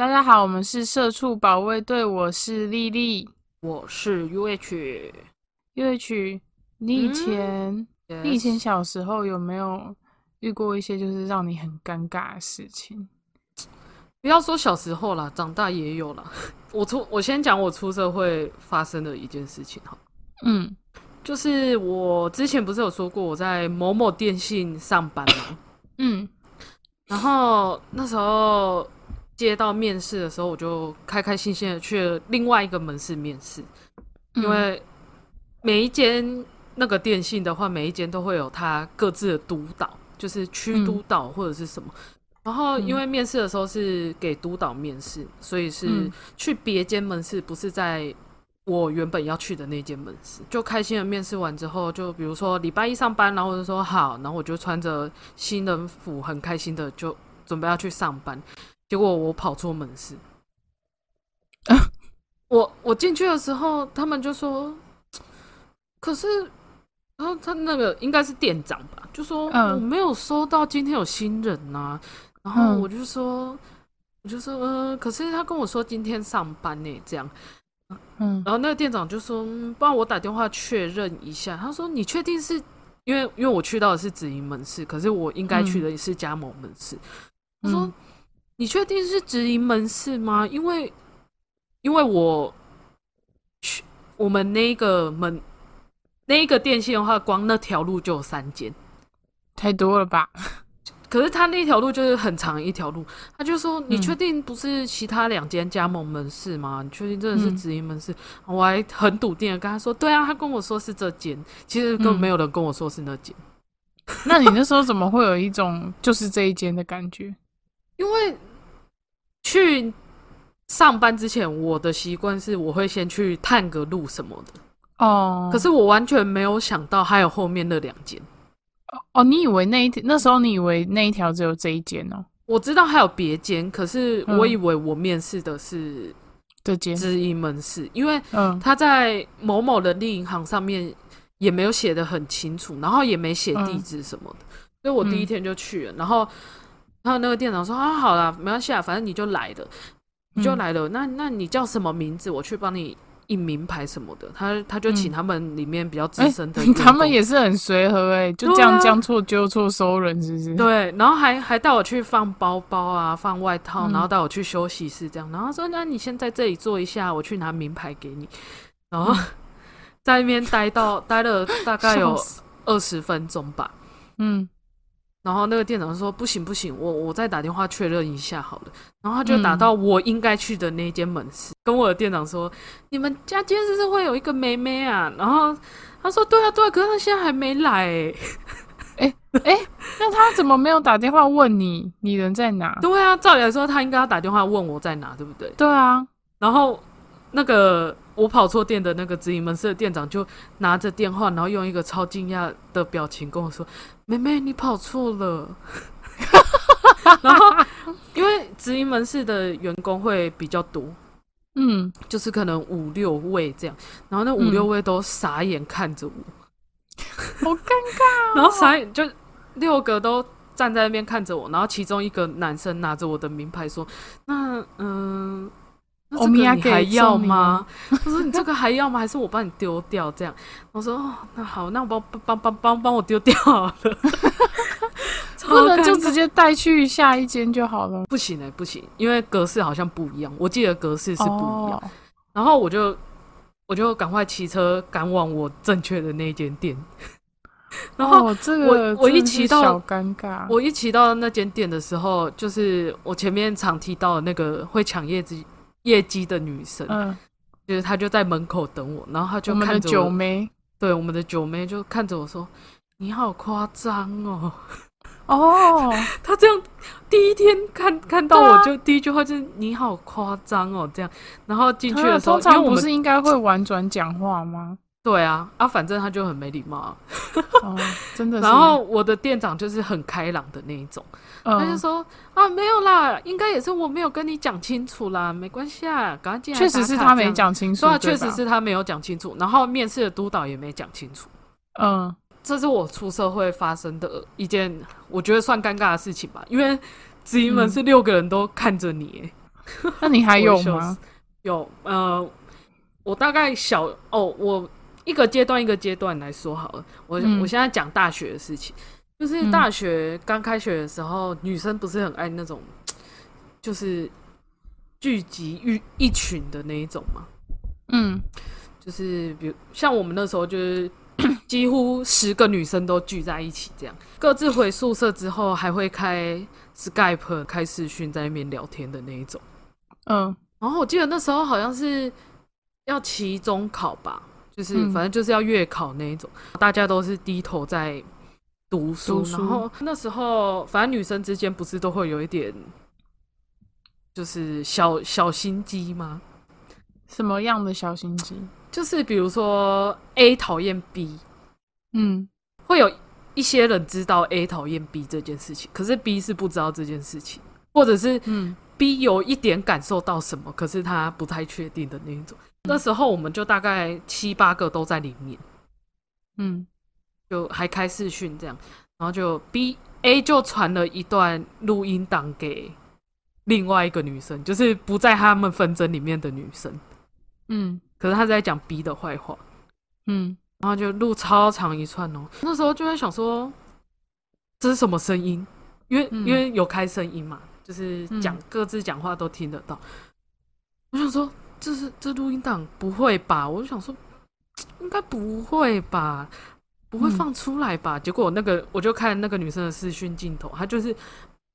大家好，我们是社畜保卫队，我是丽丽。我是 UH，UH，你以前、嗯你以前小时候有没有遇过一些就是让你很尴尬的事情？不要说小时候啦，长大也有啦。我出我先讲我出社会发生的一件事情哈，嗯就是我之前不是有说过我在某某电信上班吗？嗯然后那时候接到面试的时候，我就开开心心的去了另外一个门市面试，嗯因为每一间那个电信的话，每一间都会有它各自的督导，就是区督导或者是什么。然后因为面试的时候是给督导面试，所以是嗯去别间门市，不是在我原本要去的那间门市。就开心的面试完之后，就比如说礼拜一上班，然后我就说好，然后我就穿着新人服，很开心的就准备要去上班。结果我跑错门市，我我进去的时候，他们就说，可是，然后他那个应该是店长吧，就说、嗯我没有收到今天有新人呐、然后嗯我就说，我就说，呃，可是他跟我说今天上班呢，这样，嗯然后那个店长就说，嗯，不然我打电话确认一下。他说，你确定是因为因为我去到的是直营门市，可是我应该去的是加盟门市。他说。嗯你确定是直营门市吗？因为因为我去我们那个门那一个电信的话，光那条路就有三间，太多了吧？可是他那条路就是很长一条路。他就说：“你嗯确定不是其他两间加盟门市吗？你确定真的是嗯直营门市？”我还很笃定的跟他说：“对啊，他跟我说是这间，其实根本嗯没有人跟我说是那间。那你那时候怎么会有一种就是这一间的感觉？因为去上班之前，我的习惯是我会先去探个路什么的。哦，可是我完全没有想到还有后面那两间。哦，你以为那一天那时候你以为那一条只有这一间哦？我知道还有别间，可是嗯我以为我面试的是这间，知音门市，因为嗯他在某某人力银行上面也没有写的很清楚，然后也没写地址什么的，所以我第一天就去了。然后，然后那个店长说：“啊，好啦，没关系啊，反正你就来了，你就嗯。来了。那那你叫什么名字？我去帮你印名牌什么的。”他他就请嗯他们里面比较资哎深的他们也是很随和哎、就这样将错就错收人，是不是？对，然后还还带我去放包包啊，放外套，嗯然后带我去休息室这样，然后说那你先在这里坐一下，我去拿名牌给你，然后 在那边待到待了大概有二十分钟吧，嗯然后那个店长说不行不行，我我再打电话确认一下好了，然后他就打嗯到我应该去的那间门市，跟我的店长说你们家今天是不是会有一个妹妹啊？然后他说对啊对啊，可是他现在还没来、欸。那他怎么没有打电话问你，你人在哪？对啊，照理来说他应该要打电话问我在哪，对不对？对啊，然后那个我跑错店的那个直营门市的店长就拿着电话，然后用一个超惊讶的表情跟我说：“妹妹，你跑错了。” 然后因为直营门市的员工会比较多，嗯，就是可能五六位这样，然后那五嗯六位都傻眼看着我，好尴尬。然后傻眼就六个都站在那边看着我，然后其中一个男生拿着我的名牌说：“那嗯。”那这个你 Omiyage 还要吗？他说：“你这个还要吗？还是我帮你丢掉？”这样，我说：“哦，那好，那我帮帮帮帮帮我丢掉好了。超不能就直接带去下一间就好了，不行哎、不行，因为格式好像不一样，我记得格式是不一样。哦然后我就我就赶快骑车赶往我正确的那一间店。然后哦、这个我我一骑到小尴尬，我一骑到那间店的时候，就是我前面常提到的那个会抢业绩业绩的女生，嗯，就是她就在门口等我，然后她就我们的看着我，九妹。对我们的九妹就看着我说：“你好夸张哦。”哦，他这样第一天看看到我就、第一句话就是你好夸张哦，这样，然后进去啊的时候，通常不是应该会婉转讲话吗？对啊啊，反正他就很没礼貌真的是，然后我的店长就是很开朗的那一种，他就嗯，说啊没有啦，应该也是我没有跟你讲清楚啦，没关系啊，赶快进来确实是他没。讲清楚，对啊，确实，是他没有讲清楚，然后面试的督导也没讲清楚，嗯，这是我出社会发生的一件我觉得算尴尬的事情吧，因为直营门嗯。是六个人都看着你、欸那你还 有吗？有呃，我大概小哦，我一个阶段一个阶段来说好了。我、嗯。我现在讲大学的事情，就是嗯。大学刚开学的时候，女生不是很爱那种，就是聚集一一群的那一种嘛。嗯。就是比如像我们那时候，就是 几乎十个女生都聚在一起，这样。各自回宿舍之后，还会开 Skype 开视讯在那边聊天的那一种。嗯。然后我记得那时候好像是要期中考吧，就是嗯。反正就是要月考那一种，大家都是低头在读书，然后那时候反正女生之间不是都会有一点就是小小心机吗？什么样的小心机？就是比如说 A 讨厌 B，嗯会有一些人知道 A 讨厌 B 这件事情，可是 B 是不知道这件事情，或者是嗯 B 有一点感受到什么，可是他不太确定的那一种。那时候我们就大概七八个都在里面，嗯就还开视讯这样，然后就 B A 就传了一段录音档给另外一个女生，就是不在他们纷争里面的女生，嗯可是他在讲 B 的坏话，嗯然后就录超长一串哦。那时候就在想说，这是什么声音？因为、嗯因为有开声音嘛，就是讲、嗯各自讲话都听得到。我想说，这是这录音档不会吧？我就想说，应该不会吧，不会嗯放出来吧？结果那个我就看那个女生的视讯镜头，她就是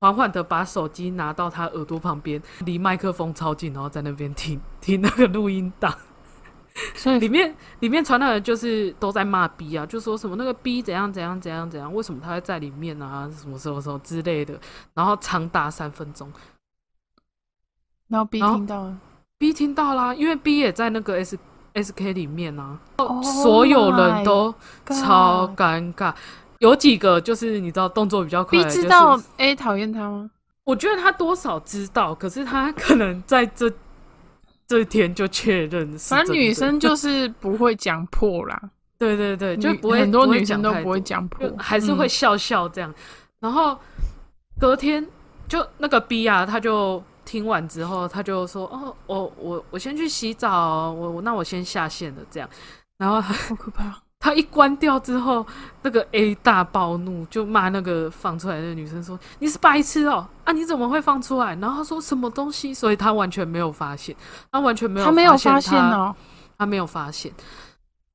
缓缓的把手机拿到她耳朵旁边，离麦克风超近，然后在那边听听那个录音档。所以里面里面传来的就是都在骂 B 啊，就说什么那个 B 怎样怎样怎样怎样，为什么他会在里面啊，什么什么什么之类的，然后长达三分钟。然后 B 听到了，B 听到啦，因为 B 也在那个 S S K 里面啊，Oh 所有人都超尴尬。有几个就是你知道动作比较快知道 A 讨厌他吗？我觉得他多少知道，可是他可能在这 这天就确认是反正女生就是不会讲破啦，对对对，就女不会很多女生都不会讲破就，还是会嗯笑笑这样。然后隔天就那个 B 啊，他就听完之后，他就说：“哦，我我我先去洗澡，我我那我先下线了。”这样，然后他好可怕。他一关掉之后，那个 A 大暴怒，就骂那个放出来的女生说：“你是白痴哦、啊，你怎么会放出来？”然后他说什么东西，所以他完全没有发现，他完全没有他没有发发现他哦，他没有发现。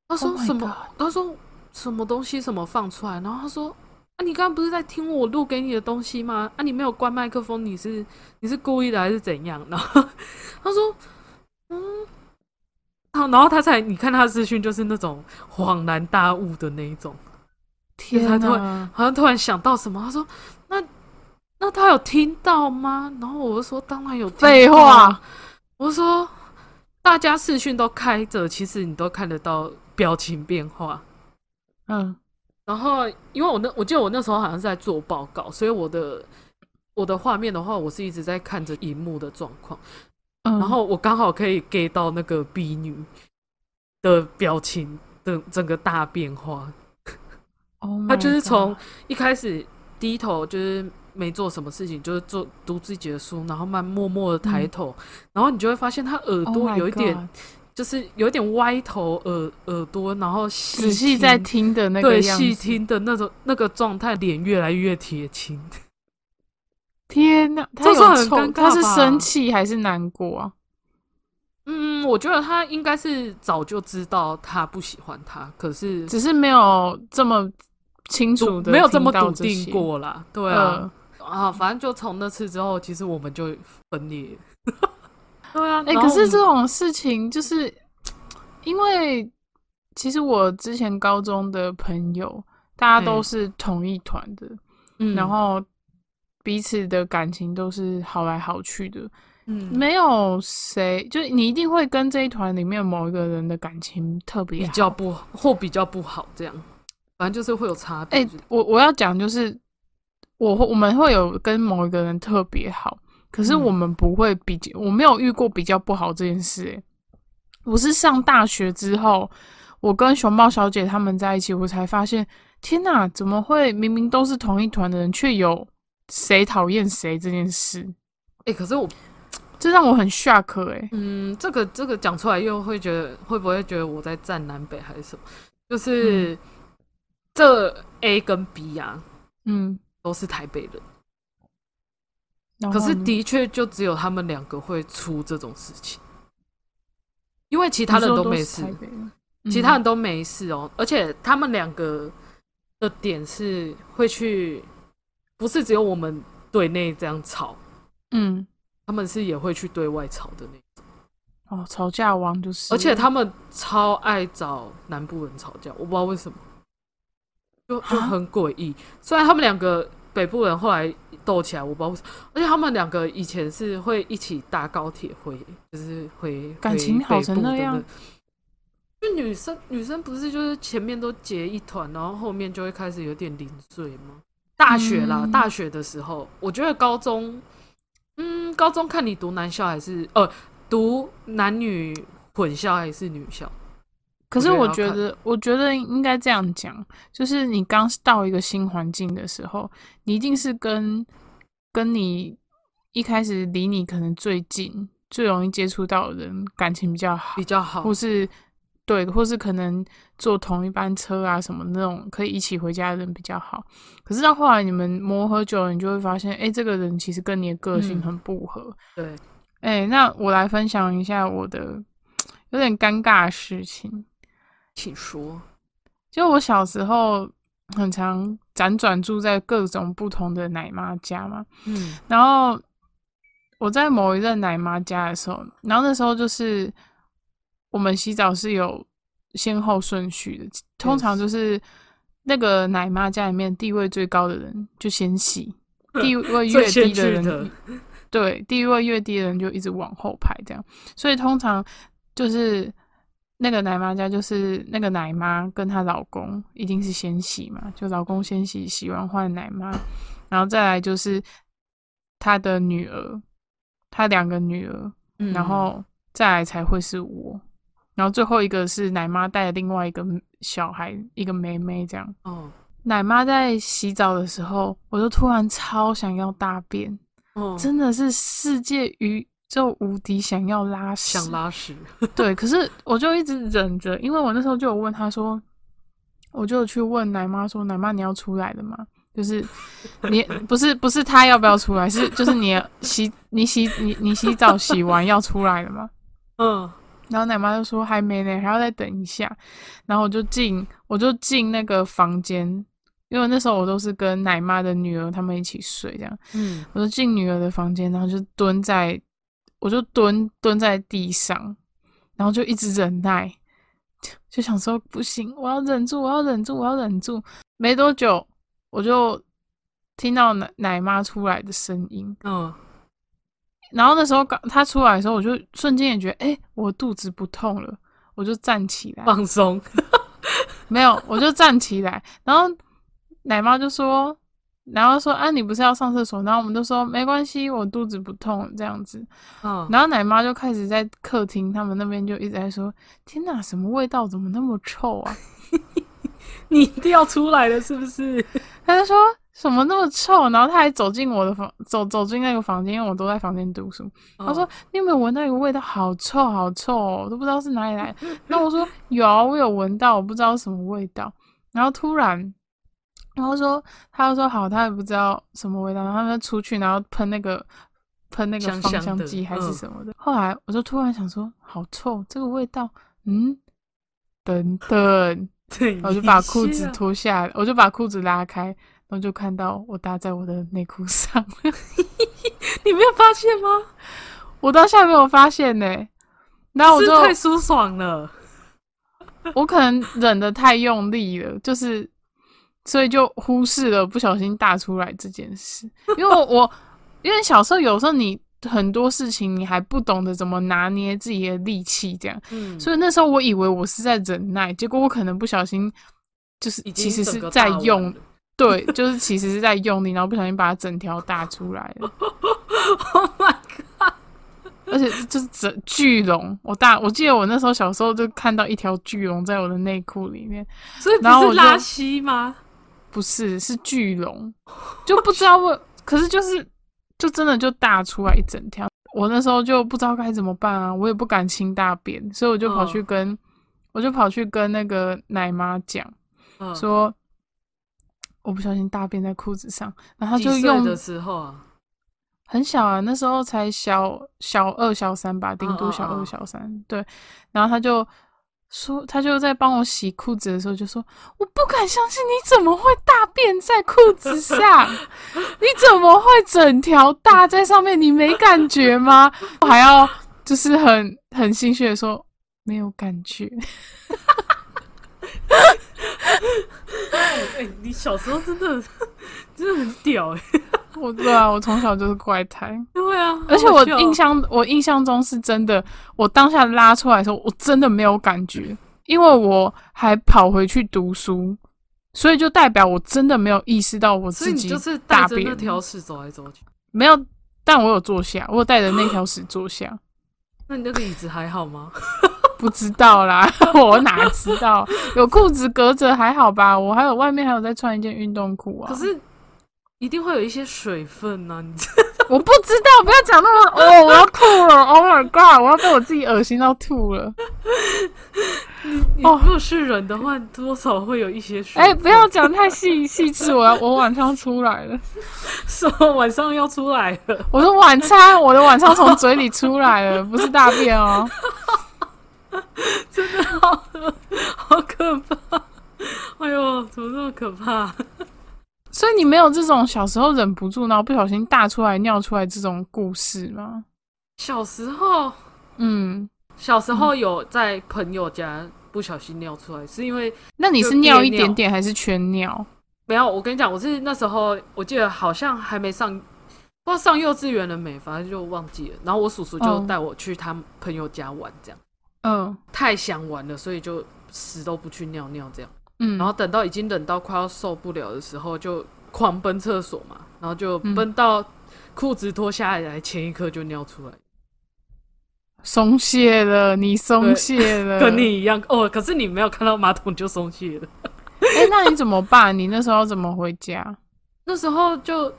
他说 Oh 什么他说什么东西什么放出来，然后他说啊，你刚刚不是在听我录给你的东西吗？啊，你没有关麦克风，你是你是故意的还是怎样？然后他说嗯，好，然后他才你看他的资讯就是那种恍然大悟的那一种，天他突然！好像突然想到什么，他说那那他有听到吗？然后我就说当然有听到啊，废话，我就说大家视讯都开着，其实你都看得到表情变化。嗯然后，因为我那我记得我那时候好像是在做报告，所以我的我的画面的话，我是一直在看着荧幕的状况，嗯，然后我刚好可以 get 到那个 B 女的表情的整个大变化。Oh my 她就是从一开始低头，就是没做什么事情，就是做读自己的书，然后慢默默的抬头，然后你就会发现她耳 Oh 朵有一点就是有一点歪头，耳耳朵，然后仔细在听听的那个对。细听的那种那个状态，脸越来越铁青。天哪，他这算很，尴尬他是生气还是难过啊？嗯，我觉得他应该是早就知道他不喜欢他，可是只是没有这么清楚的，没有这么笃定。过啦。对啊，呃，啊，反正就从那次之后，其实我们就分裂。对啊，哎、可是这种事情就是 因为其实我之前高中的朋友，大家都嗯。是同一团的，嗯。然后彼此的感情都是好来好去的，嗯。没有谁就是你一定会跟这一团里面某一个人的感情特别比较不 或比较不好，这样，反正就是会有差别。哎、我我要讲就是，我会我们会有跟某一个人特别好，可是嗯我们不会比较，我没有遇过比较不好这件事、欸。我是上大学之后，我跟熊猫小姐他们在一起，我才发现，天哪，怎么会明明都是同一团的人，却有谁讨厌谁这件事？哎、可是我这让我很 shock 哎、嗯，这个这个讲出来又会觉得会不会觉得我在站南北还是什么？就是、这 A 跟 B 啊嗯，都是台北人，可是的确就只有他们两个会出这种事情，因为其他人都都没事。其他人都没事哦，而且他们两个的点是会去，不是只有我们对内这样吵，嗯。他们是也会去对外吵的那种，哦，吵架王就是，而且他们超爱找南部人吵架，我不知道为什么，就就啊？很诡异。虽然他们两个北部人后来斗起来，我不知道为什么，而且他们两个以前是会一起搭高铁回，就是回感情好成那样。就女生女生不是就是前面都结一团，然后后面就会开始有点零碎吗？大学啦，嗯大学的时候，我觉得高中，嗯，高中看你读男校还是呃读男女混校还是女校？可是我我觉得我觉得应该这样讲，就是你刚到一个新环境的时候，你一定是跟跟你一开始离你可能最近、最容易接触到的人感情比较好比，较好或。是对，或是可能坐同一班车啊什么那种可以一起回家的人比较好。可是到后来你们磨合久了，你就会发现，哎、这个人其实跟你的个性嗯很不合。对，哎、那我来分享一下我的 有点尴尬的事情。请说。就我小时候很常辗转住在各种不同的奶妈家嘛，嗯然后我在某一任奶妈家的时候，然后那时候就是我们洗澡是有先后顺序的，通常就是那个奶妈家里面地位最高的人就先洗，地位越低的人的对，地位越低的人就一直往后排，这样。所以通常就是那个奶妈家，就是那个奶妈跟她老公一定是先洗嘛，就老公先洗，洗完换奶妈，然后再来就是她的女儿，她两个女儿，嗯然后再来才会是我，然后最后一个是奶妈带另外一个小孩，一个妹妹这样。哦奶妈在洗澡的时候，我就突然超想要大便。哦，真的是世界宇宙无敌想要拉屎，想拉屎。对，可是我就一直忍着，因为我那时候就有问他说，我就有去问奶妈说，奶妈你要出来的吗？就是你 不是不是他要不要出来，是就是你洗你洗你你洗澡洗完要出来了吗？嗯然后奶妈就说还没呢，还要再等一下。然后我就进我就进那个房间，因为那时候我都是跟奶妈的女儿他们一起睡这样。嗯我就进女儿的房间，然后就蹲在，我就蹲蹲在地上，然后就一直忍耐，就就想说不行，我要忍住，我要忍住，我要忍住。没多久，我就听到奶奶妈出来的声音，嗯然后那时候刚她出来的时候，我就瞬间也觉得，哎、我肚子不痛了，我就站起来，放松。没有，我就站起来，然后奶妈就说，然后说啊，你不是要上厕所？然后我们就说没关系，我肚子不痛这样子。嗯，然后奶妈就开始在客厅，他们那边就一直在说，天哪，什么味道？怎么那么臭啊？你一定要出来了，是不是？他就说什么那么臭？然后他还走进我的房，走走进那个房间，因为我都在房间读书。他说：“你有没有闻到一个味道？好臭，好臭、哦，我都不知道是哪里来的。”那我说：“有啊，我有闻到，我不知道什么味道。”然后突然，然后说，他就说好，他也不知道什么味道，然后他们出去，然后喷那个喷那个芳香剂还是嗯什么的。后来我就突然想说，好臭，这个味道，嗯，等 等，对，我就把裤子脱下来，我就把裤子拉开，然后就看到我搭在我的内裤上。你没有发现吗？我到现在没有发现呢、然后我是就太舒爽了。我可能忍的太用力了，就是所以就忽视了不小心大出来这件事。因为我我因为小时候有时候你很多事情你还不懂得怎么拿捏自己的力气，这样，嗯，所以那时候我以为我是在忍耐，结果我可能不小心就是其实是在用，对，就是其实是在用力，然后不小心把它整条打出来了。Oh my god！而且就是整巨龙，我大我记得我那时候小时候就看到一条巨龙在我的内裤里面，所以不是拉稀吗？不是是巨龙，就不知道为，可是就是就真的就大出来一整条，我那时候就不知道该怎么办啊，我也不敢清大便，所以我就跑去跟，我就跑去跟那个奶妈讲，嗯说我不小心大便在裤子上，然后他就用的时候啊，很小啊，那时候才小小二、小三吧，顶多小二、小三。对，然后他就说，他就在帮我洗裤子的时候就说：“我不敢相信你怎么会大便在裤子上，你怎么会整条大在上面？你没感觉吗？”我还要就是很很心虚的说没有感觉。哎、你小时候真的真的很屌哎、我对啊，我从小就是怪胎。对啊，而且我印象，我印象中是真的，我当下拉出来的时候，我真的没有感觉，因为我还跑回去读书，所以就代表我真的没有意识到我自己就是带大便着那条屎走来走去。没有，但我有坐下，我有带着那条屎坐下，那你那个椅子还好吗？不知道啦，我哪知道？有裤子隔着还好吧？我还有外面还有在穿一件运动裤啊。可是一定会有一些水分呐、你知 我不知道，不要讲那么哦，我要吐了，Oh my god，我要被我自己恶心到吐了。你哦如果是人的话，多少会有一些水哎、分。不要讲太细细致，我要我晚上出来了。说晚上要出来了，我说晚餐，我的晚餐从嘴里出来了，不是大便哦。真的好好可怕！哎呦，怎么这么可怕？所以你没有这种小时候忍不住，然后不小心大出来、尿出来这种故事吗？小时候，嗯，小时候有在朋友家不小心尿出来，是因为那你是尿一点点还是全尿？没有。我跟你讲，我是那时候我记得好像还没上，不知道上幼稚园了没，反正就忘记了。然后我叔叔就哦带我去他朋友家玩，这样、嗯太想玩了，所以就死都不去尿尿这样。嗯，然后等到已经冷到快要受不了的时候，就狂奔厕所嘛，然后就嗯奔到裤子脱下来前一刻就尿出来，松懈了，你松懈了，跟你一样哦。可是你没有看到马桶就松懈了。哎、那你怎么办？你那时候怎么回家？那时候就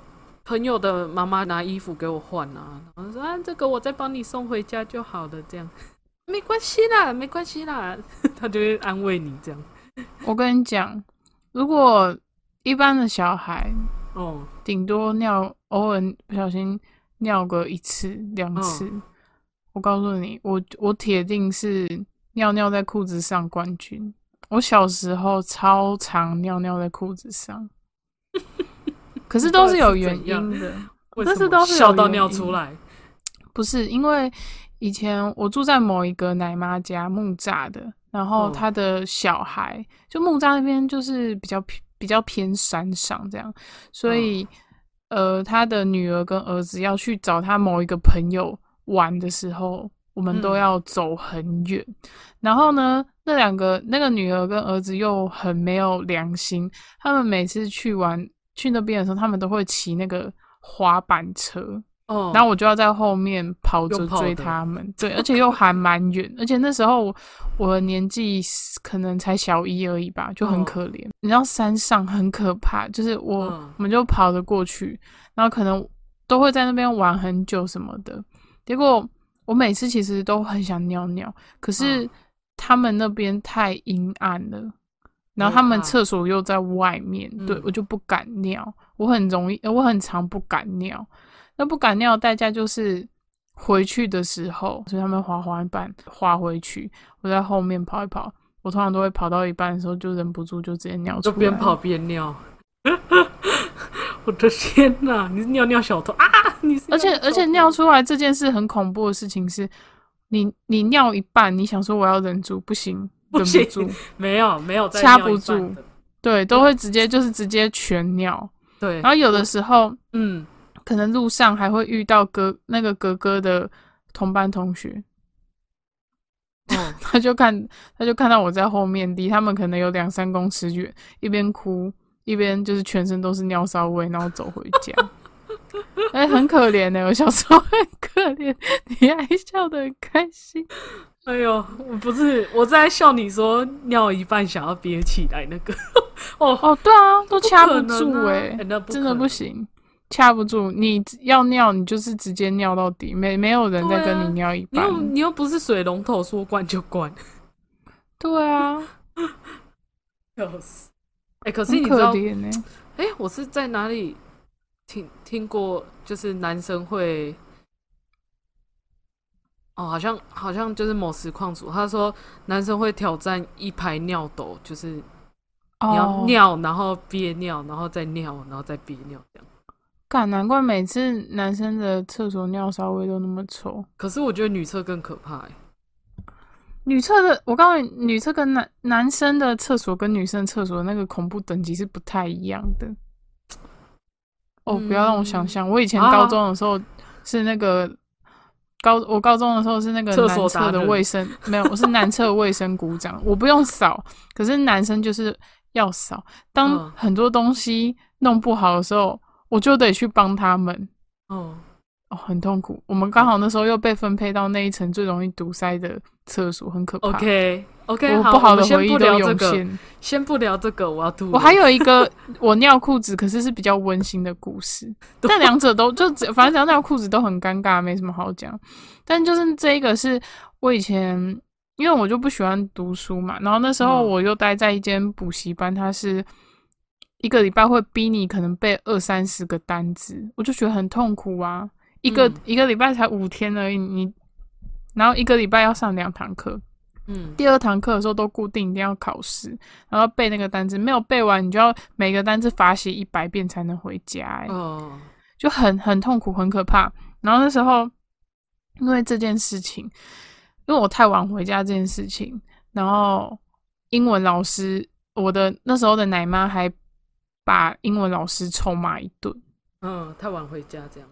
朋友的妈妈拿衣服给我换啊，然后说啊这个我再帮你送回家就好了，这样没关系啦，没关系啦，他就会安慰你这样。我跟你讲，如果一般的小孩哦，顶多尿，偶尔不小心尿个一次两次。我告诉你，我我铁定是尿尿在裤子上冠军。我小时候超常尿尿在裤子上，可是都是有原因的，但是都是有笑到尿出来。不是因为以前我住在某一个奶妈家木栅的，然后嗯他的小孩、就木栅那边就是比较偏比较偏山上这样，所以、呃他的女儿跟儿子要去找他某一个朋友玩的时候，我们都嗯要走很远。然后呢，那两个那个女儿跟儿子又很没有良心，他们每次去玩去那边的时候，他们都会骑那个滑板车。哦，然后我就要在后面跑着追他们，对，而且又还蛮远，而且那时候我年纪可能才小一而已吧，就很哦可怜。你知道山上很可怕，就是我、嗯我们就跑着过去，然后可能都会在那边玩很久什么的。结果我每次其实都很想尿尿，可是嗯他们那边太阴暗了。然后他们厕所又在外面，对嗯我就不敢尿，我很容易，呃我很常不敢尿。那不敢尿的代价就是回去的时候，所以他们滑滑板滑回去，我在后面跑一跑，我通常都会跑到一半的时候就忍不住就直接尿出来，就边跑边尿。我的天哪！你是尿尿小偷啊！你是而且而且尿出来这件事很恐怖的事情是，你你尿一半，你想说我要忍住，不行，忍不行不住，没有没有在掐不住对，都会直接就是直接全尿。对，然后有的时候嗯，可能路上还会遇到哥那个哥哥的同班同学，哦，他就看他就看到我在后面，离他们可能有两三公尺远，一边哭一边就是全身都是尿骚味，然后走回家。哎、很可怜呢、我小时候很可怜，你还笑得很开心。哎呦，我不是我在笑你说尿一半想要憋起来那个，哦，哦，对啊，都掐不住哎、真的不行。掐不住，你要尿你就是直接尿到底，没没有人再跟你尿一你又半。你又不是水龙头，说灌就灌，对啊，笑死！哎、可是你知道，哎、我是在哪里听听过，就是男生会，哦，好像好像就是某实况组，他说男生会挑战一排尿斗，就是你要哦，尿，然后憋尿，然后再尿，然后再憋尿。干，难怪每次男生的厕所尿骚味都那么臭。可是我觉得女厕更可怕、欸，女厕的，我告诉你，女厕跟男男生的厕所跟女生厕所的那个恐怖等级是不太一样的。哦，不要让我想象，我以前啊高中的时候是那个高，我高中的时候是那个厕所男厕的卫生，没有，我是男厕卫生鼓掌，我不用扫，可是男生就是要扫。当嗯很多东西弄不好的时候，我就得去帮他们。哦，哦，很痛苦。我们刚好那时候又被分配到那一层最容易堵塞的厕所，很可怕。OK OK，我好，不好的回我们先不忆都涌聊这个，现。先不聊这个，我要吐了。我还有一个我尿裤子，可是是比较温馨的故事。但两者都就只反正只要尿裤子都很尴尬，没什么好讲。但就是这一个是我以前，因为我就不喜欢读书嘛，然后那时候嗯我又待在一间补习班，它是一个礼拜会逼你可能背二三十个单词，我就觉得很痛苦啊。一个、嗯一个礼拜才五天而已，你然后一个礼拜要上两堂课，嗯第二堂课的时候都固定一定要考试，然后背那个单词，没有背完你就要每个单词罚写一百遍才能回家、欸，哦，就很很痛苦，很可怕。然后那时候因为这件事情，因为我太晚回家这件事情，然后英文老师，我的那时候的奶妈还把英文老师臭骂一顿。嗯，太晚回家这样。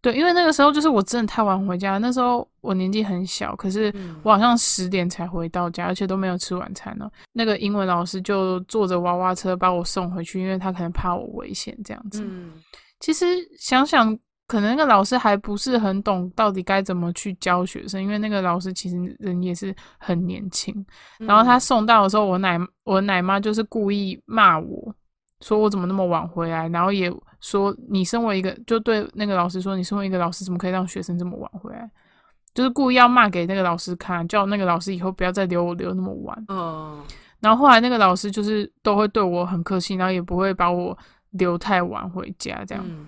对，因为那个时候就是我真的太晚回家，那时候我年纪很小，可是嗯我好像十点才回到家，而且都没有吃晚餐呢。那个英文老师就坐着娃娃车把我送回去，因为他可能怕我危险这样子。嗯其实想想，可能那个老师还不是很懂到底该怎么去教学生，因为那个老师其实人也是很年轻。然后他送到的时候，我奶我奶妈就是故意骂我，说我怎么那么晚回来，然后也说你身为一个，就对那个老师说，你身为一个老师，怎么可以让学生这么晚回来？就是故意要骂给那个老师看，叫那个老师以后不要再留我留那么晚。哦，然后后来那个老师就是都会对我很客气，然后也不会把我留太晚回家这样。嗯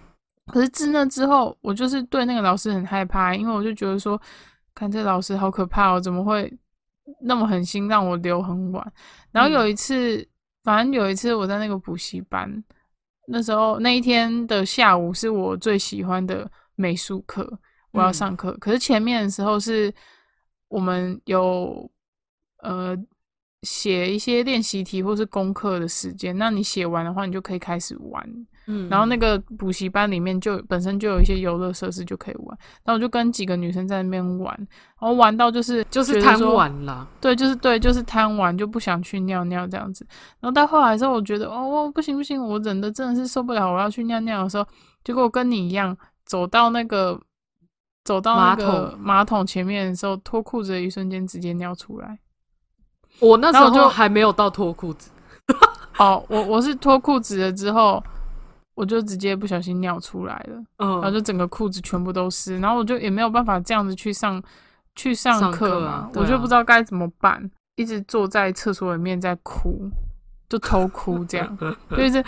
可是自那之后，我就是对那个老师很害怕，因为我就觉得说，看这老师好可怕哦，怎么会那么狠心让我留很晚？然后有一次，反正有一次我在那个补习班，那时候那一天的下午是我最喜欢的美术课，我要上课。可是前面的时候是我们有呃写一些练习题或是功课的时间，那你写完的话，你就可以开始玩。嗯，然后那个补习班里面就本身就有一些游乐设施就可以玩，然后我就跟几个女生在那边玩，然后玩到就是就是贪玩啦。对，就是对，就是贪玩，就不想去尿尿这样子。然后到后来的时候，我觉得哦，不行不行，我忍的真的是受不了，我要去尿尿的时候，结果跟你一样走到那个走到那个马桶前面的时候，脱裤子的一瞬间直接尿出来。我那时候就还没有到脱裤子。哦，我我是脱裤子了之后，我就直接不小心尿出来了。然后嗯，就整个裤子全部都湿，然后我就也没有办法这样子去上去上上课嘛，我就不知道该怎么办，一直坐在厕所里面在哭，就偷哭这样，就是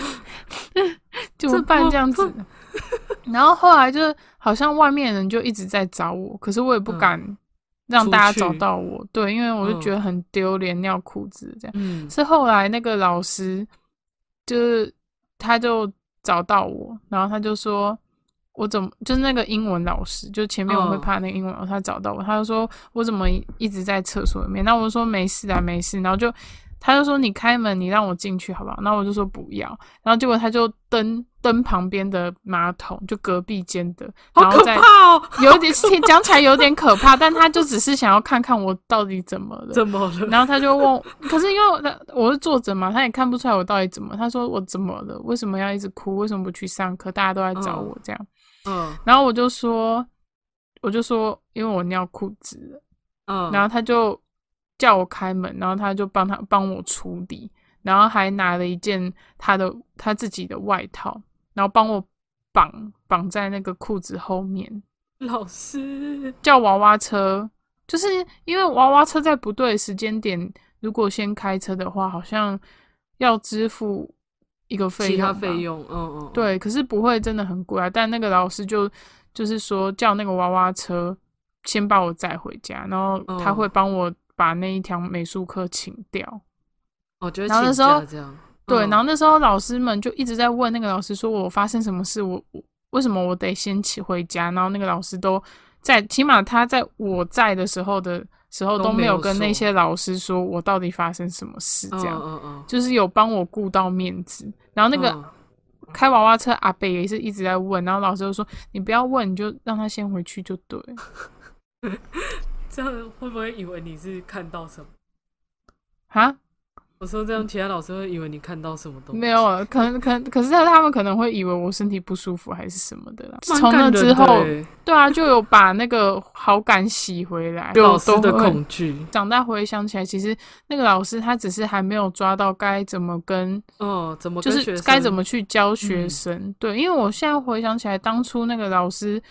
怎么办这样子。然后后来就好像外面人就一直在找我，可是我也不嗯敢让大家找到我，对，因为我就嗯觉得很丢脸，尿裤子这样。嗯是后来那个老师，就是他就找到我，然后他就说我怎么就是那个英文老师，就前面我会嗯。怕那个英文老师，他找到我，他就说我怎么一直在厕所里面，那我就说没事啊没事，然后就他就说你开门，你让我进去好不好？然后我就说不要，然后结果他就登登旁边的马桶，就隔壁间的，好可然后再怕哦！有一点讲起来有点可怕，但他就只是想要看看我到底怎么了。怎么了？然后他就问，可是因为我我是坐着嘛，他也看不出来我到底怎么。他说我怎么了？为什么要一直哭？为什么不去上课？大家都在找我这样。嗯然后我就说，我就说，因为我尿裤子了。嗯，然后他就叫我开门，然后他就帮他帮我处理，然后还拿了一件他的他自己的外套，然后帮我绑绑在那个裤子后面，老师叫娃娃车，就是因为娃娃车在不对的时间点，如果先开车的话，好像要支付一个费用其，他费用，嗯嗯，对，可是不会真的很贵啊。但那个老师就就是说叫那个娃娃车先把我载回家，然后他嗯会帮我把那一堂美术课请掉。我觉得然后那请时候假这样，对，嗯然后那时候老师们就一直在问那个老师说我发生什么事，我我为什么我得先起回家？然后那个老师都在，起码他在我在的时候的时候都没有有跟那些老师说我到底发生什么事，这样、嗯嗯嗯，就是有帮我顾到面子。然后那个嗯开娃娃车阿北也是一直在问，然后老师就说你不要问，你就让他先回去就对了。这样会不会以为你是看到什么？哈，我说这样，其他老师会以为你看到什么东西？没有啊，可能可能可是他们可能会以为我身体不舒服还是什么的啦。从那之后，欸对啊，就有把那个好感洗回来，就老师的恐惧，长大回想起来，其实那个老师他只是还没有抓到该怎么跟，哦，怎么就是该怎么去教学嗯生。对，因为我现在回想起来，当初那个老师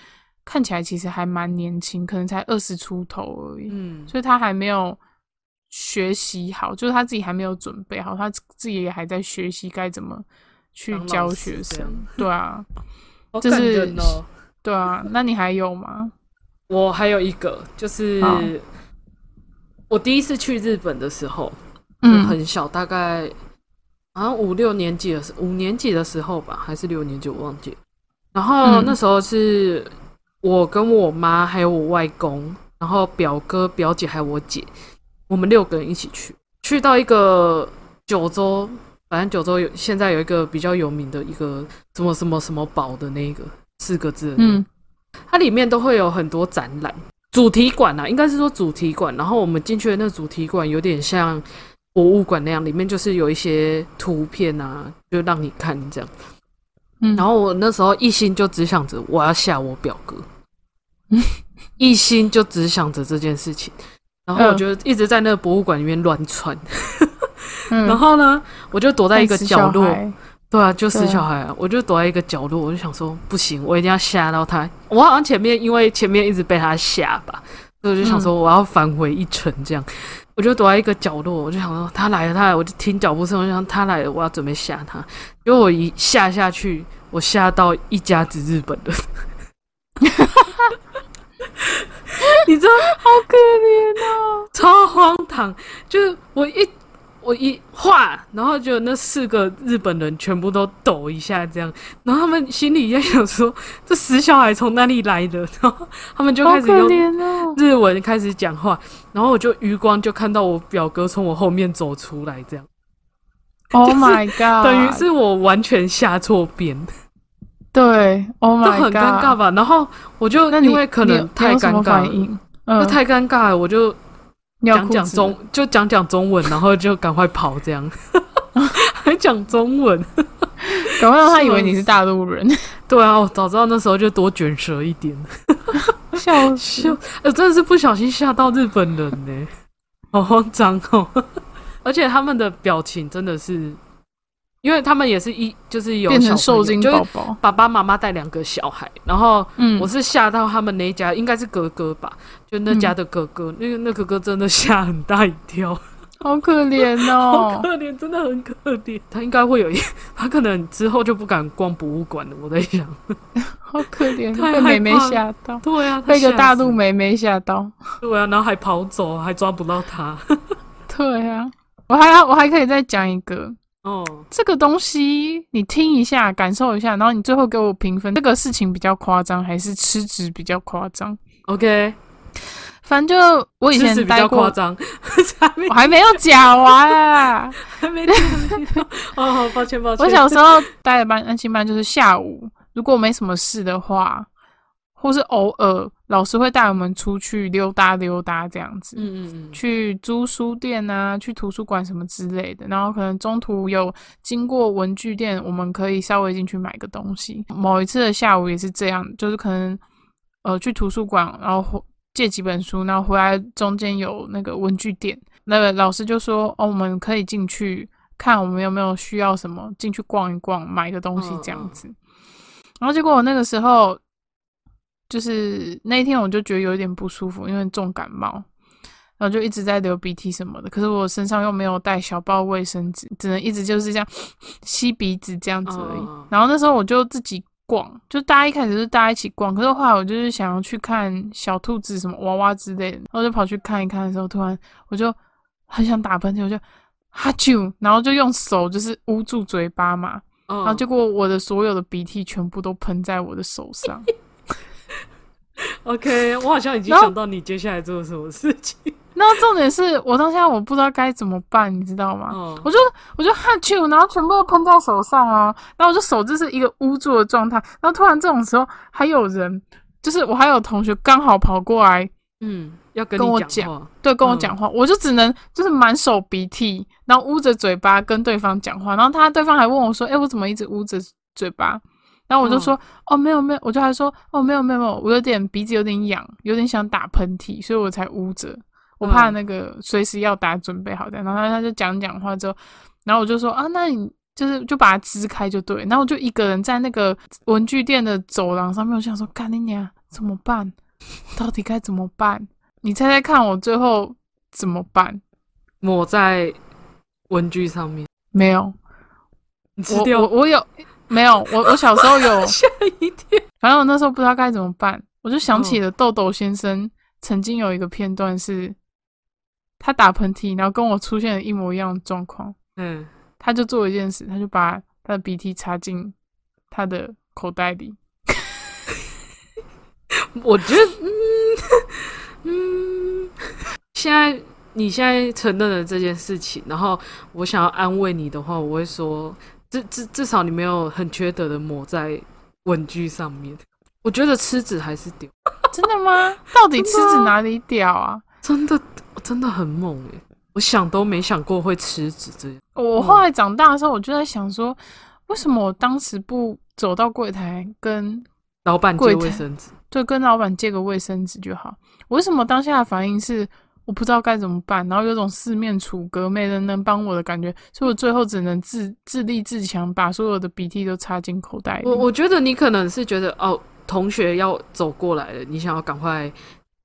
看起来其实还蛮年轻，可能才二十出头而已，嗯所以他还没有学习好，就是他自己还没有准备好，他自己也还在学习该怎么去教学生。对啊，好感就是。对啊，那你还有吗？我还有一个，就是好我第一次去日本的时候，嗯很小，大概好像五六年级的时，五年级的时候吧，还是六年级，我忘记了。然后嗯那时候是我跟我妈还有我外公，然后表哥、表姐还有我姐，我们六个人一起去，去到一个九州，反正九州有现在有一个比较有名的一个什么什么什么堡的那个四个字那个嗯它里面都会有很多展览，主题馆啊，应该是说主题馆。然后我们进去的那个主题馆有点像博物馆那样，里面就是有一些图片啊，就让你看这样。嗯，然后我那时候一心就只想着我要吓我表哥，一心就只想着这件事情。然后我就一直在那个博物馆里面乱窜，嗯 然后呢，我就躲在一个角落，对啊，就死小孩啊！我就躲在一个角落，我就想说，不行，我一定要吓到他。我好像前面因为前面一直被他吓吧，所以我就想说我要返回一程这样。我就躲在一个角落，我就想说他来了，他来了，我就听脚步声，我就想他来了，我要准备吓他。结果我一下下去，我吓到一家子日本人。你知道好可怜哦。超荒唐，就是我一我一画，然后就那四个日本人全部都抖一下这样，然后他们心里在想说这死小孩从哪里来的，然后他们就开始用！日文开始讲话，然后我就余光就看到我表哥从我后面走出来，这样 Oh my god！等于是我完全下错边，对，Oh my 很 god！很尴尬吧。然后我就那你因为可能太尴尬了，反应，嗯，就太尴尬了，我就讲讲中，就讲讲中文，然后就赶快跑，这样还 讲中文。赶快让他以为你是大陆人，对啊，我早知道那时候就多卷舌一点。笑死 就！呃，真的是不小心吓到日本人呢，好慌张哦。而且他们的表情真的是，因为他们也是一就是有变成受精就是宝宝，爸爸妈妈带两个小孩，然后嗯，我是吓到他们那一家，应该是哥哥吧，就那家的哥哥，那个那哥哥真的吓很大一跳。好可怜哦 好哦。可怜，真的很可怜。他应该会有一，他可能之后就不敢逛博物馆了。我在想，好可怜，他被妹妹吓到，对啊，他被一个大陆妹妹吓到。对啊，然后还跑走，还抓不到他。对啊，我还要我还可以再讲一个，哦，这个东西你听一下，感受一下，然后你最后给我评分，这个事情比较夸张还是吃纸比较夸张？OK，反正就我以事实比较夸，张，我还没有讲完啊。还没听还没听哦，好抱歉抱歉。我小时候待的班安心班就是下午，如果没什么事的话，或是偶尔老师会带我们出去溜达溜达这样子。嗯嗯嗯，去租书店啊，去图书馆什么之类的，然后可能中途有经过文具店，我们可以稍微进去买个东西。某一次的下午也是这样，就是可能呃去图书馆，然后借几本书，然后回来中间有那个文具店，那个老师就说哦，我们可以进去看我们有没有需要什么，进去逛一逛，买个东西这样子。然后结果我那个时候就是那一天我就觉得有一点不舒服，因为重感冒。然后就一直在流鼻涕什么的，可是我身上又没有带小包卫生纸，只能一直就是这样吸鼻子这样子而已。然后那时候我就自己逛，就大家一开始是大家一起逛，可是后来我就是想要去看小兔子什么娃娃之类的，然后就跑去看一看的时候，突然我就很想打喷嚏，我就哈啾，然后就用手就是捂住嘴巴嘛，然后结果我的所有的鼻涕全部都喷在我的手上。OK，我好像已经想到你接下来做什么事情。然后重点是我到现在我不知道该怎么办，你知道吗？我就我就哈啾，然后全部都喷在手上啊，然后我就手就是一个捂住的状态。然后突然这种时候还有人，就是我还有同学刚好跑过来，嗯，要跟我讲，对，跟我讲话，我就只能就是满手鼻涕，然后捂着嘴巴跟对方讲话。然后他对方还问我说：“哎，我怎么一直捂着嘴巴？”然后我就说：“哦，没有没有。”我就还说：“哦，没有没有没有，我有点鼻子有点痒，有点想打喷嚏，所以我才捂着。”我怕那个随时要打准备好的，然后他就讲讲话之后，然后我就说啊，那你就是就把它支开就对，然后我就一个人在那个文具店的走廊上面，我想说，干你娘，怎么办？到底该怎么办？你猜猜看，我最后怎么办？抹在文具上面？没有，你吃掉？我我有没有？我我小时候有 吓一跳，反正我那时候不知道该怎么办，我就想起了豆豆先生曾经有一个片段是。他打喷嚏，然后跟我出现了一模一样的状况。嗯，他就做一件事，他就把他的鼻涕插进他的口袋里。我觉得，嗯嗯，现在你现在承认了这件事情，然后我想要安慰你的话，我会说，至至至少你没有很缺德的抹在文具上面。我觉得吃纸还是屌，真的吗？到底吃纸哪里屌啊？真的。真的很猛诶，我想都没想过会吃纸这样。我后来长大的时候，我就在想说，为什么我当时不走到柜台跟老板借卫生纸？对，跟老板借个卫生纸就好。为什么当下的反应是我不知道该怎么办，然后有种四面楚歌、没人能帮我的感觉，所以我最后只能自自立自强，把所有的鼻涕都插进口袋里。我我觉得你可能是觉得哦，同学要走过来了，你想要赶快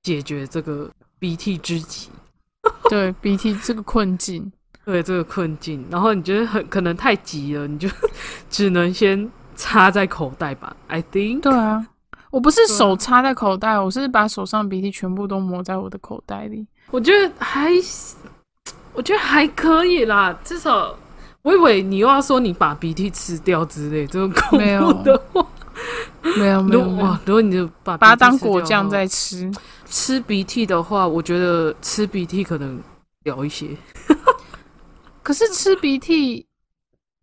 解决这个鼻涕之急。对鼻涕这个困境，对这个困境，然后你觉得很可能太急了，你就 只能先插在口袋吧。I think。对啊，我不是手插在口袋，我是把手上鼻涕全部都抹在我的口袋里。我觉得还，我觉得还可以啦，至少我以为你又要说你把鼻涕吃掉之类这种恐怖的话，没有没有哇！如果你就把把它当果酱在吃。吃鼻涕的话，我觉得吃鼻涕可能聊一些。可是吃鼻涕，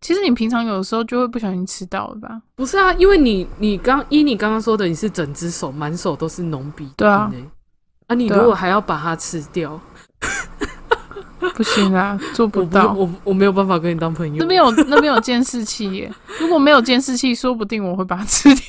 其实你平常有的时候就会不小心吃到了吧？不是啊，因为你你刚依你刚刚说的，你是整只手满手都是浓鼻涕，对啊。啊，你如果还要把它吃掉，不行啊，做不到。我我没有办法跟你当朋友。那边有那边有监视器耶，如果没有监视器，说不定我会把它吃掉。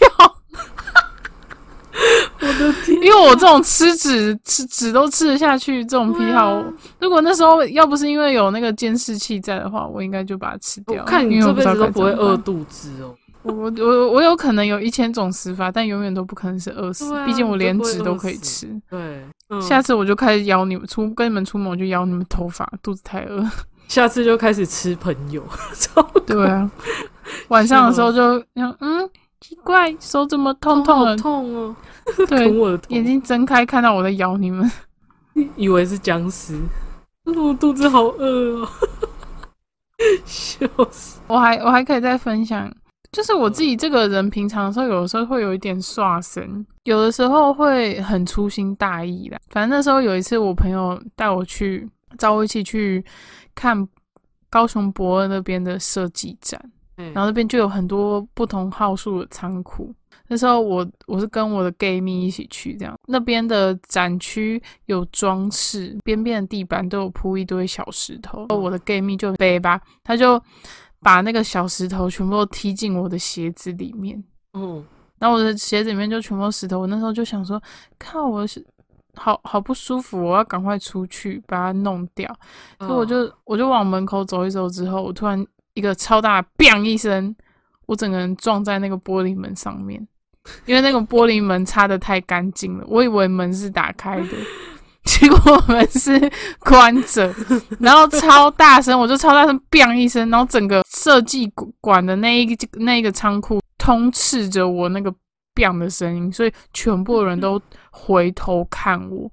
我的天！因为我这种吃纸吃纸都吃得下去这种癖好，如果那时候要不是因为有那个监视器在的话，我应该就把它吃掉。看你这辈子都不会饿肚子哦。我我我有可能有一千种死法，但永远都不可能是饿死。毕竟我连纸都可以吃。对，下次我就开始咬你们出跟你们出门，我就咬你们头发。肚子太饿，下次就开始吃朋友。对啊，晚上的时候就嗯。奇怪，手怎么痛痛的？痛哦！对，眼睛睁开看到我在咬你们，以为是僵尸。我肚子好饿哦，笑死！我还我还可以再分享，就是我自己这个人平常的时候，有的时候会有一点耍神，有的时候会很粗心大意的。反正那时候有一次，我朋友带我去，找我一起去看高雄博尔那边的设计展。然后那边就有很多不同号数的仓库。那时候我我是跟我的 gay 蜜一起去，这样那边的展区有装饰，边边的地板都有铺一堆小石头。我的 gay 蜜就背吧，他就把那个小石头全部都踢进我的鞋子里面。嗯，然后我的鞋子里面就全部石头。我那时候就想说，靠，我是好好不舒服，我要赶快出去把它弄掉。所以我就我就往门口走一走之后，我突然。一个超大，砰一声，我整个人撞在那个玻璃门上面，因为那个玻璃门擦的太干净了，我以为门是打开的，结果我们是关着，然后超大声，我就超大声 “bang” 一声，然后整个设计馆的那一个那一个仓库通斥着我那个 “bang” 的声音，所以全部人都回头看我，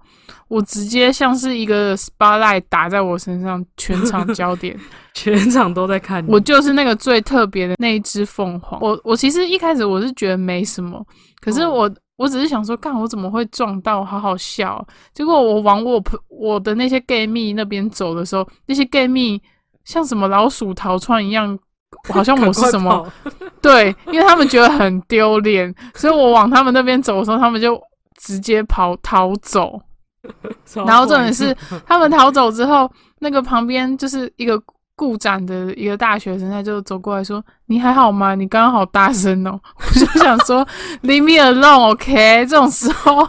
我直接像是一个 spotlight 打在我身上，全场焦点。全场都在看你。我就是那个最特别的那一只凤凰。我我其实一开始我是觉得没什么，可是我、我只是想说，干我怎么会撞到？好好笑。结果我往我朋我的那些 gay 蜜那边走的时候，那些 gay 蜜像什么老鼠逃窜一样，好像我是什么对，因为他们觉得很丢脸，所以我往他们那边走的时候，他们就直接跑逃走。然后重点是，他们逃走之后，那个旁边就是一个。故展的一个大学生，他就走过来说：“你还好吗？你刚刚好大声哦！” 我就想说：“Leave me alone，OK？” 这种时候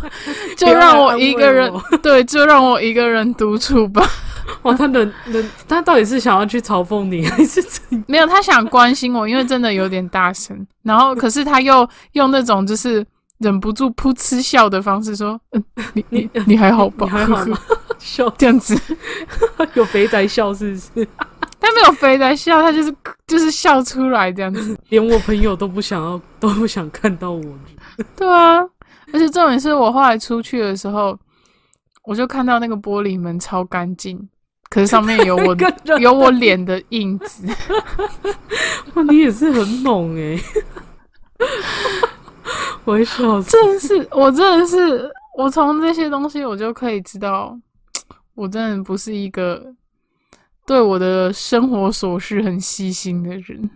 就让我一个人，对，就让我一个人独处吧。哇，他的人，他到底是想要去嘲讽你，还是没有？他想关心我，因为真的有点大声。然后，可是他又用那种就是忍不住噗嗤笑的方式说：“嗯，你你你还好吧？还好吗？笑这样子，有肥仔笑是不是？”他没有飞在笑，他就是就是笑出来这样子，连我朋友都不想要，都不想看到我。对啊，而且重点是我后来出去的时候，我就看到那个玻璃门超干净，可是上面有我 有我脸的印子。哇，你也是很猛哎！我会笑，真的是，我真的是，我从这些东西我就可以知道，我真的不是一个。对我的生活琐事很细心的人，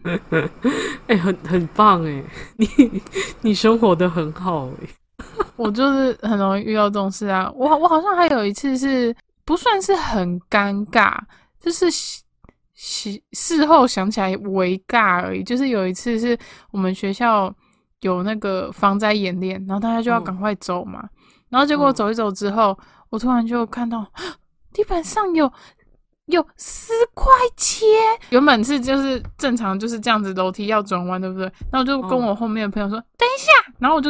哎，很很棒哎，你你生活的很好哎，我就是很容易遇到这种事啊。我我好像还有一次是不算是很尴尬，就是事事后想起来微尬而已。就是有一次是我们学校有那个防灾演练，然后大家就要赶快走嘛，然后结果走一走之后，我突然就看到 地板上有。有十块钱，原本是就是正常就是这样子楼梯要转弯，对不对？然后我就跟我后面的朋友说：“等一下。”然后我就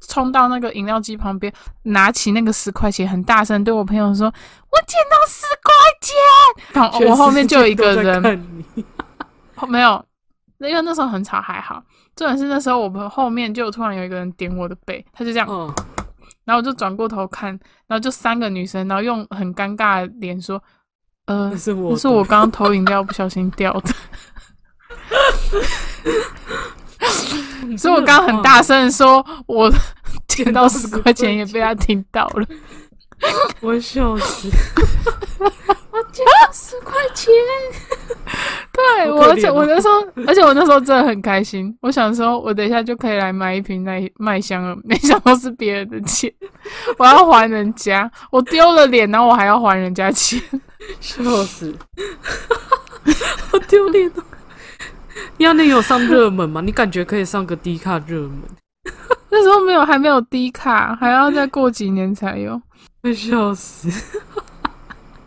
冲到那个饮料机旁边，拿起那个十块钱，很大声对我朋友说：“我捡到十块钱！”我后面就有一个人，没有，因为那时候很吵，还好。重点是那时候我们后面就突然有一个人点我的背，他就这样，然后我就转过头看，然后就三个女生，然后用很尴尬的脸说。呃，是我，是我刚刚投饮料不小心掉的，所以我刚刚很大声说，我 捡到十块钱也被他听到了，我笑死，我捡到十块钱，对我，而且我那时候，而且我那时候真的很开心，我想说，我等一下就可以来买一瓶麦麦香了，没想到是别人的钱，我要还人家，我丢了脸，然后我还要还人家钱。笑死，好丢脸哦！你要那有上热门吗？你感觉可以上个低卡热门？那时候没有，还没有低卡，还要再过几年才有。会笑死！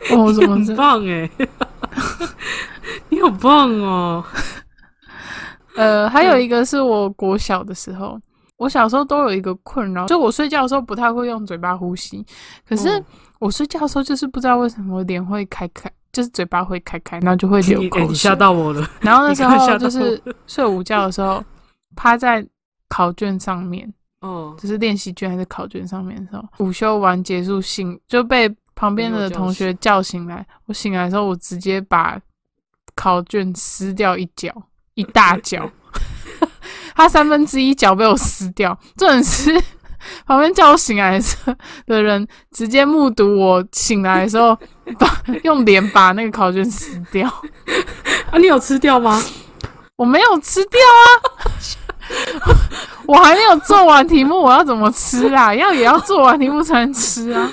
哦，怎么很棒哎？你好棒哦！呃，还有一个是我国小的时候，我小时候都有一个困扰，就我睡觉的时候不太会用嘴巴呼吸，可是。我睡觉的时候就是不知道为什么脸会开开，就是嘴巴会开开，然后就会流口水。吓到我了。然后那时候就是睡午觉的时候，趴在考卷上面，哦，就是练习卷还是考卷上面的时候，午休完结束醒就被旁边的同学叫醒来。我醒来的时候，我直接把考卷撕掉一角，一大角，他三分之一角被我撕掉，这种是。旁边叫我醒来的的人，直接目睹我醒来的时候，把用脸把那个考卷撕掉。啊，你有吃掉吗？我没有吃掉啊，我还没有做完题目，我要怎么吃啊？要也要做完题目才能吃啊。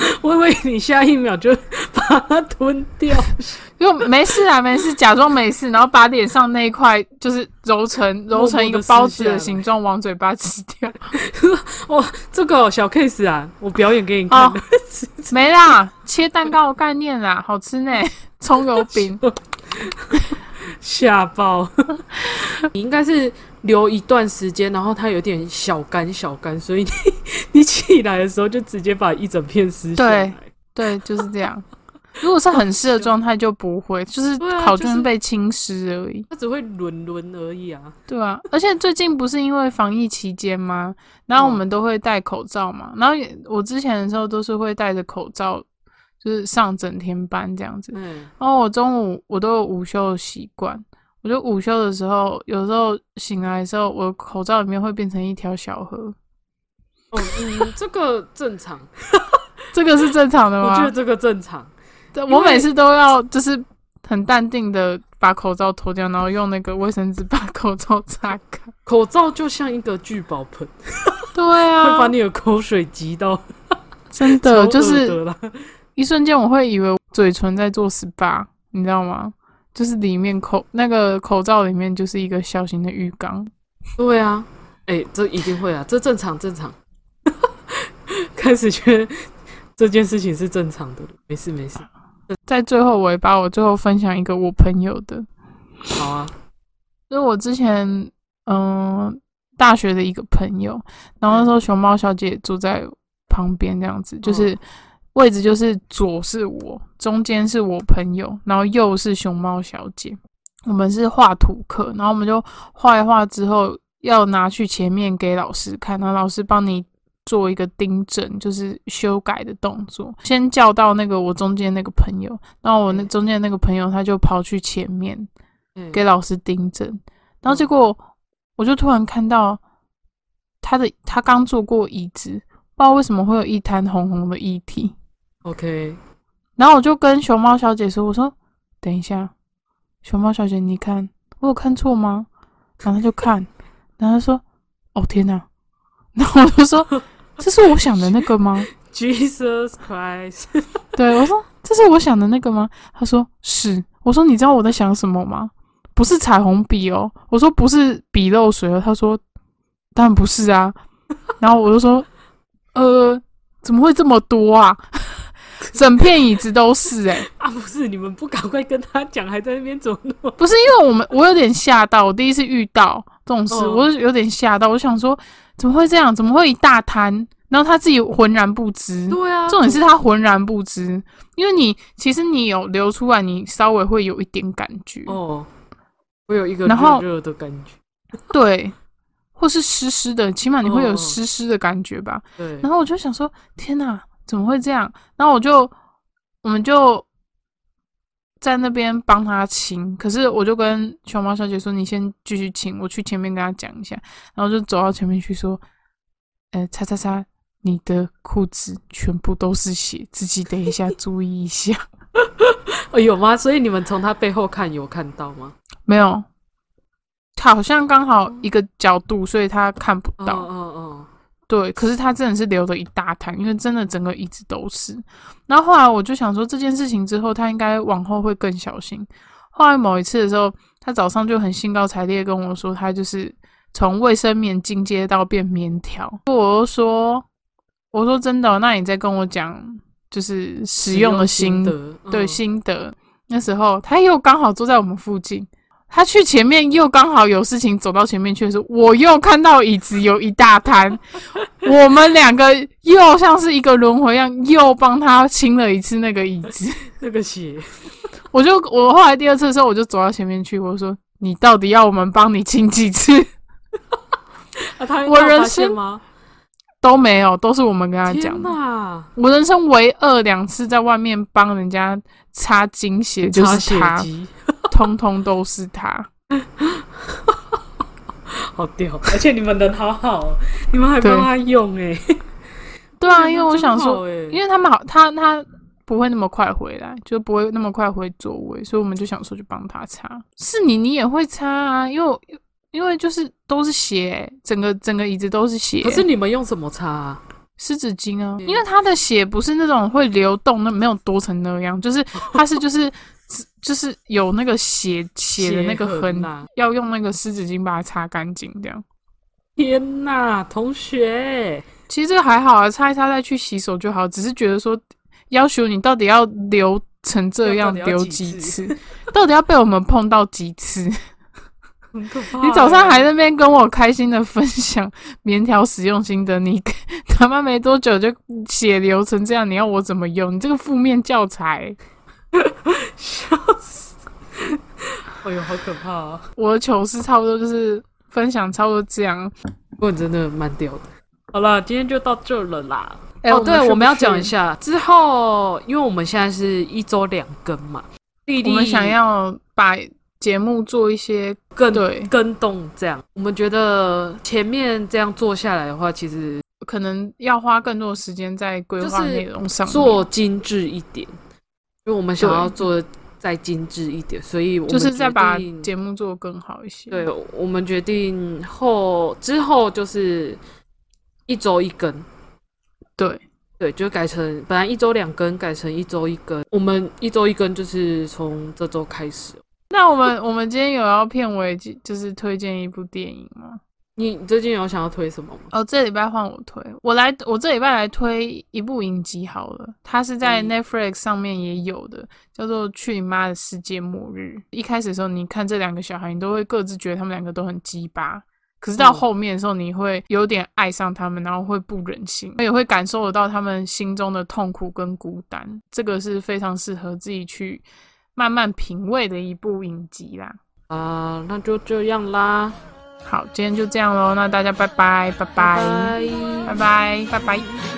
我以为你下一秒就把它吞掉，就没事啊，没事，假装没事，然后把脸上那一块就是揉成揉成一个包子的形状，往嘴巴吃掉。哇，这个小 case 啊，我表演给你看。没啦，切蛋糕的概念啦，好吃呢，葱油饼，吓爆。你应该是留一段时间，然后它有点小干小干，所以你 你起来的时候就直接把一整片撕下来。对，就是这样。如果是很湿的状态就不会，就是对啊就是考卷被侵蚀而已。它只会轮轮而已啊。对啊，而且最近不是因为防疫期间吗？然后我们都会戴口罩嘛，然后也我之前的时候都是会戴着口罩，就是上整天班这样子。嗯，然后我中午我都有午休的习惯，我就午休的时候，有时候醒来的时候，我口罩里面会变成一条小河，哦，嗯，这个正常，这个是正常的吗？我觉得这个正常。对我每次都要就是很淡定的把口罩脱掉，然后用那个卫生纸 把口罩擦干。口罩就像一个聚宝盆，对啊会把啊，你的口水挤到，真的就是。一瞬间我会以为嘴唇在做 SPA，你知道吗？就是里面口那个口罩里面就是一个小型的浴缸。对啊，哎、这一定会啊，这正常正常。开始觉得这件事情是正常的，没事没事，在最后，我也把我最后分享一个我朋友的，好啊，就是我之前嗯、大学的一个朋友，然后那时候熊猫小姐住在旁边，这样子，就是位置就是左是我，中间是我朋友，然后右是熊猫小姐。我们是画图课，然后我们就画一画之后要拿去前面给老师看，然后老师帮你做一个订正，就是修改的动作。先叫到那个我中间那个朋友，然后我那中间那个朋友他就跑去前面，嗯给老师订正，然后结果我就突然看到他的他刚坐过椅子，不知道为什么会有一滩红红的液体，OK，然后我就跟熊猫小姐说：“我说等一下，熊猫小姐，你看我有看错吗？”然后她就看，然后她说：“哦天哪！”然后我就说：“ 这是我想的那个吗 Jesus Christ，？” 对我说：“这是我想的那个吗？”她说：“是。”我说：“你知道我在想什么吗？不是彩虹笔哦。”我说：“不是笔漏水哦。”她说：“当然不是啊。”然后我就说：“呃，怎么会这么多啊？整片椅子都是哎、啊，不是你们不赶快跟他讲，还在那边怎么那么不是因为我们我有点吓到，我第一次遇到这种事，嗯我就有点吓到。我想说怎么会这样？怎么会一大滩？然后他自己浑然不知。对啊，重点是他浑然不知，因为你其实你有流出来，你稍微会有一点感觉，哦，我有一个热热的感觉，对，或是湿湿的，起码你会有哦湿湿的感觉吧。对，然后我就想说，天哪，怎么会这样？然后我就，我们就在那边帮他清。可是我就跟熊猫小姐说：“你先继续清，我去前面跟他讲一下。”然后就走到前面去说：“呃，擦擦擦，你的裤子全部都是血，自己等一下注意一下。哦有吗？所以你们从他背后看有看到吗？”没有，他好像刚好一个角度，所以他看不嗯到。嗯嗯，对，可是他真的是流了一大滩，因为真的整个椅子都是。然后后来我就想说这件事情之后，他应该往后会更小心。后来某一次的时候，他早上就很兴高采烈地跟我说，他就是从卫生棉进阶到变棉条。我就说，我说真的哦、那你再跟我讲，就是使用的心得，对嗯心得。那时候他又刚好坐在我们附近，他去前面又刚好有事情走到前面去的时候，我又看到椅子有一大滩，我们两个又像是一个轮回一样，又帮他清了一次那个椅子。那个血，我就我后来第二次的时候，我就走到前面去，我说：“你到底要我们帮你清几次 啊，他我人他有发现生吗？？”都没有，都是我们跟他讲的。我人生唯二两次在外面帮人家擦精血，就是他，通通都是他。好屌！而且你们人好好哦，你们还对帮他用哎，对啊，因为我想说，说，因为他们好，他他不会那么快回来，就不会那么快回座位，所以我们就想说就帮他擦。是你，你也会擦啊，因为我因为就是都是血，整个整个椅子都是血。可是你们用什么擦啊？湿纸巾啊，嗯因为他的血不是那种会流动，那没有多成那样，就是 它是就是就是有那个血血的那个血痕，啊！要用那个湿纸巾把它擦干净，这样。天哪，同学，其实这个还好啊，擦一擦再去洗手就好。只是觉得说，要求你到底要流成这样流几次，到底要被我们碰到几次？很可怕。你早上还在那边跟我开心的分享棉条使用心得，你 他妈没多久就血流成这样，你要我怎么用？你这个负面教材，笑死！哎呦，好可怕啊！我的糗事差不多就是分享差不多这样。不过你真的蛮屌的。好了，今天就到这了啦。哎哦，对，我我们要讲一下之后，因为我们现在是一周两更嘛，弟弟我们想要把节目做一些更对，跟动这样，我们觉得前面这样做下来的话，其实可能要花更多的时间在规划就是内容上，做精致一点，因为我们想要做得再精致一点，所以我们就是再把节目做更好一些。对，我们决定后之后就是一周一更，对，对，就改成本来一周两更，改成一周一更。我们一周一更就是从这周开始。那我们我们今天有要片尾，就是推荐一部电影吗？你你最近有想要推什么吗？哦，这礼拜换我推，我来，我这礼拜来推一部影集好了，它是在嗯 Netflix 上面也有的，叫做《去你妈的世界末日》。一开始的时候，你看这两个小孩，你都会各自觉得他们两个都很鸡巴，可是到嗯后面的时候，你会有点爱上他们，然后会不忍心，也会感受得到他们心中的痛苦跟孤单。这个是非常适合自己去慢慢品味的一部影集啦。啊、那就这样啦，好，今天就这样喽，那大家拜拜，拜拜，拜拜拜，拜拜。